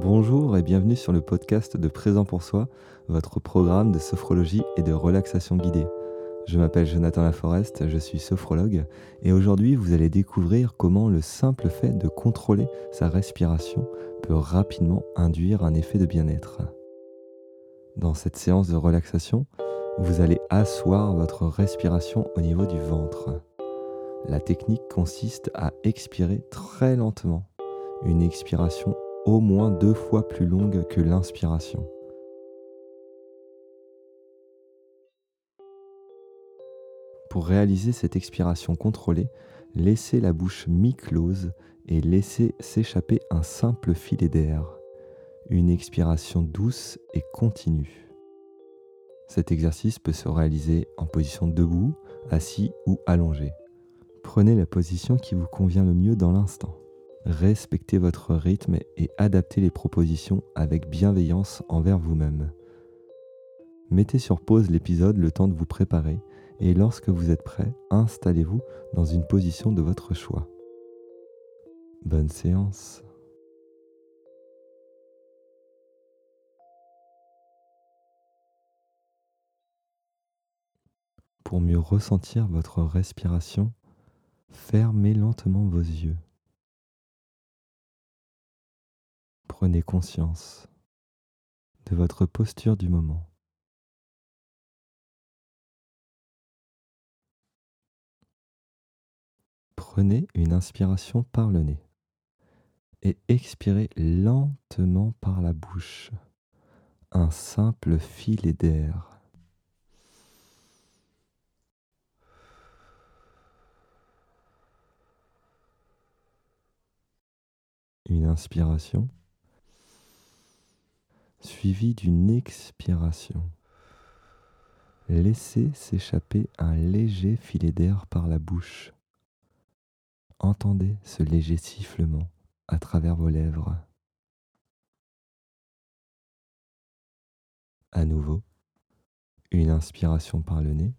Bonjour et bienvenue sur le podcast de Présent pour soi, votre programme de sophrologie et de relaxation guidée. Je m'appelle Jonathan Laforest, je suis sophrologue et aujourd'hui vous allez découvrir comment le simple fait de contrôler sa respiration peut rapidement induire un effet de bien-être. Dans cette séance de relaxation, vous allez asseoir votre respiration au niveau du ventre. La technique consiste à expirer très lentement, une expiration au moins deux fois plus longue que l'inspiration. Pour réaliser cette expiration contrôlée, laissez la bouche mi-close et laissez s'échapper un simple filet d'air, une expiration douce et continue. Cet exercice peut se réaliser en position debout, assis ou allongé. Prenez la position qui vous convient le mieux dans l'instant. Respectez votre rythme et adaptez les propositions avec bienveillance envers vous-même. Mettez sur pause l'épisode le temps de vous préparer et lorsque vous êtes prêt, installez-vous dans une position de votre choix. Bonne séance. Pour mieux ressentir votre respiration, Fermez lentement vos yeux. Prenez conscience de votre posture du moment. Prenez une inspiration par le nez et expirez lentement par la bouche. Un simple filet d'air. une inspiration suivie d'une expiration. Laissez s'échapper un léger filet d'air par la bouche. Entendez ce léger sifflement à travers vos lèvres. À nouveau, une inspiration par le nez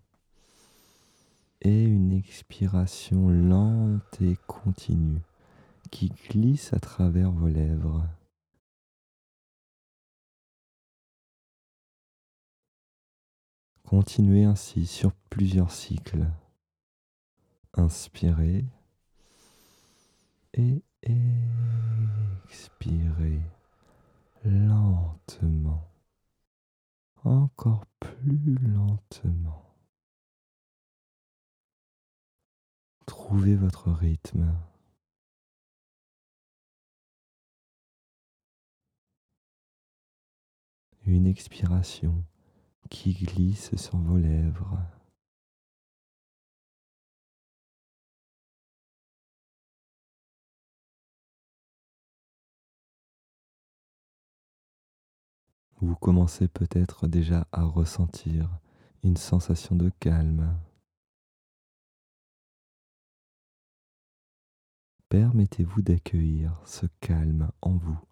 et une expiration lente et continue qui glisse à travers vos lèvres. Continuez ainsi sur plusieurs cycles. Inspirez et expirez lentement, encore plus lentement. Trouvez votre rythme. une expiration qui glisse sur vos lèvres. Vous commencez peut-être déjà à ressentir une sensation de calme. Permettez-vous d'accueillir ce calme en vous.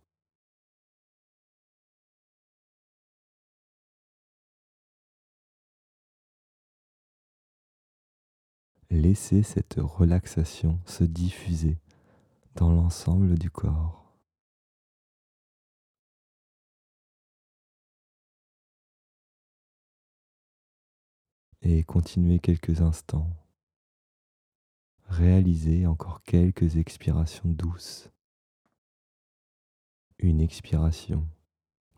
Laissez cette relaxation se diffuser dans l'ensemble du corps. Et continuez quelques instants. Réalisez encore quelques expirations douces. Une expiration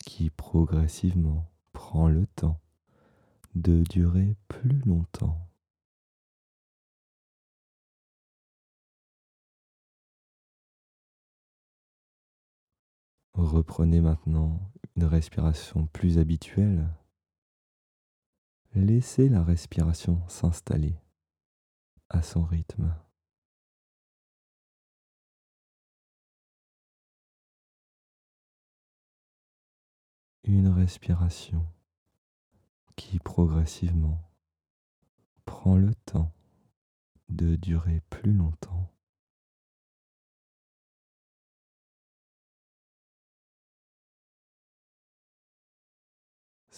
qui progressivement prend le temps de durer plus longtemps. Reprenez maintenant une respiration plus habituelle. Laissez la respiration s'installer à son rythme. Une respiration qui progressivement prend le temps de durer plus longtemps.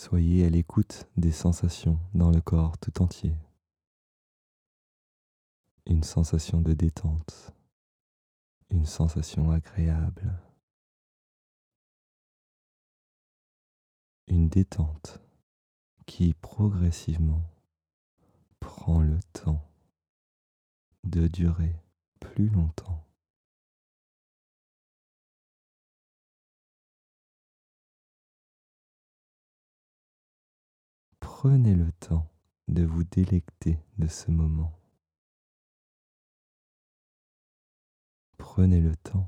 Soyez à l'écoute des sensations dans le corps tout entier. Une sensation de détente, une sensation agréable, une détente qui progressivement prend le temps de durer plus longtemps. Prenez le temps de vous délecter de ce moment. Prenez le temps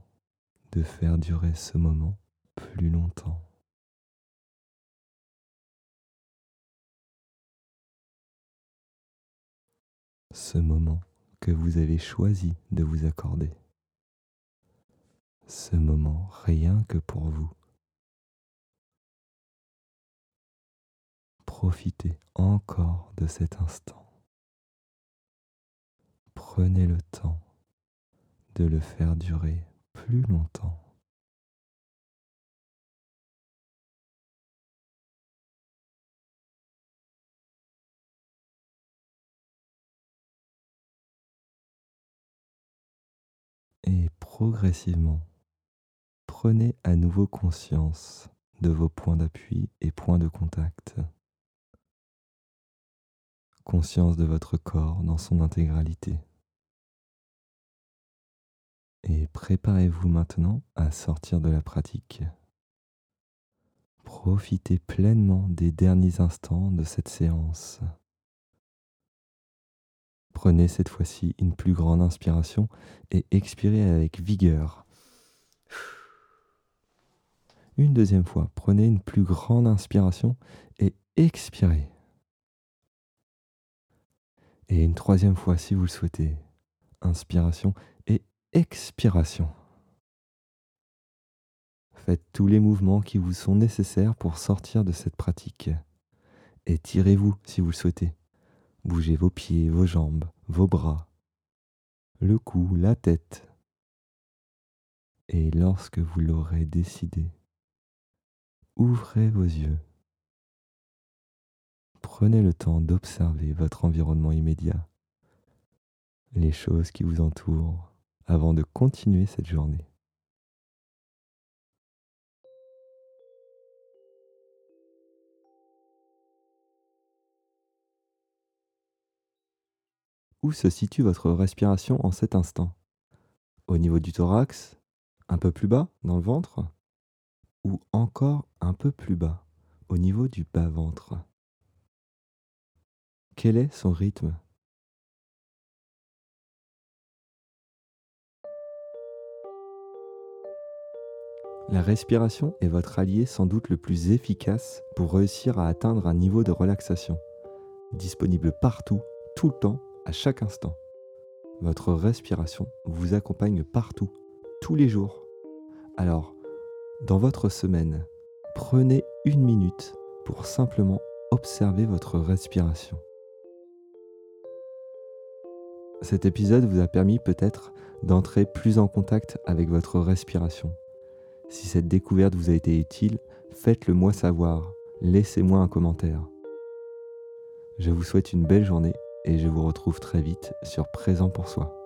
de faire durer ce moment plus longtemps. Ce moment que vous avez choisi de vous accorder. Ce moment rien que pour vous. Profitez encore de cet instant. Prenez le temps de le faire durer plus longtemps. Et progressivement, prenez à nouveau conscience de vos points d'appui et points de contact. Conscience de votre corps dans son intégralité. Et préparez-vous maintenant à sortir de la pratique. Profitez pleinement des derniers instants de cette séance. Prenez cette fois-ci une plus grande inspiration et expirez avec vigueur. Une deuxième fois, prenez une plus grande inspiration et expirez. Et une troisième fois si vous le souhaitez. Inspiration et expiration. Faites tous les mouvements qui vous sont nécessaires pour sortir de cette pratique. Et tirez-vous si vous le souhaitez. Bougez vos pieds, vos jambes, vos bras, le cou, la tête. Et lorsque vous l'aurez décidé, ouvrez vos yeux. Prenez le temps d'observer votre environnement immédiat, les choses qui vous entourent, avant de continuer cette journée. Où se situe votre respiration en cet instant? Au niveau du thorax Un peu plus bas dans le ventre? Ou encore un peu plus bas au niveau du bas-ventre? Quel est son rythme? La respiration est votre allié sans doute le plus efficace pour réussir à atteindre un niveau de relaxation, disponible partout, tout le temps à chaque instant. Votre respiration vous accompagne partout, tous les jours. Alors, dans votre semaine, prenez une minute pour simplement observer votre respiration. Cet épisode vous a permis peut-être d'entrer plus en contact avec votre respiration. Si cette découverte vous a été utile, faites-le moi savoir, laissez-moi un commentaire. Je vous souhaite une belle journée et je vous retrouve très vite sur Présent pour soi.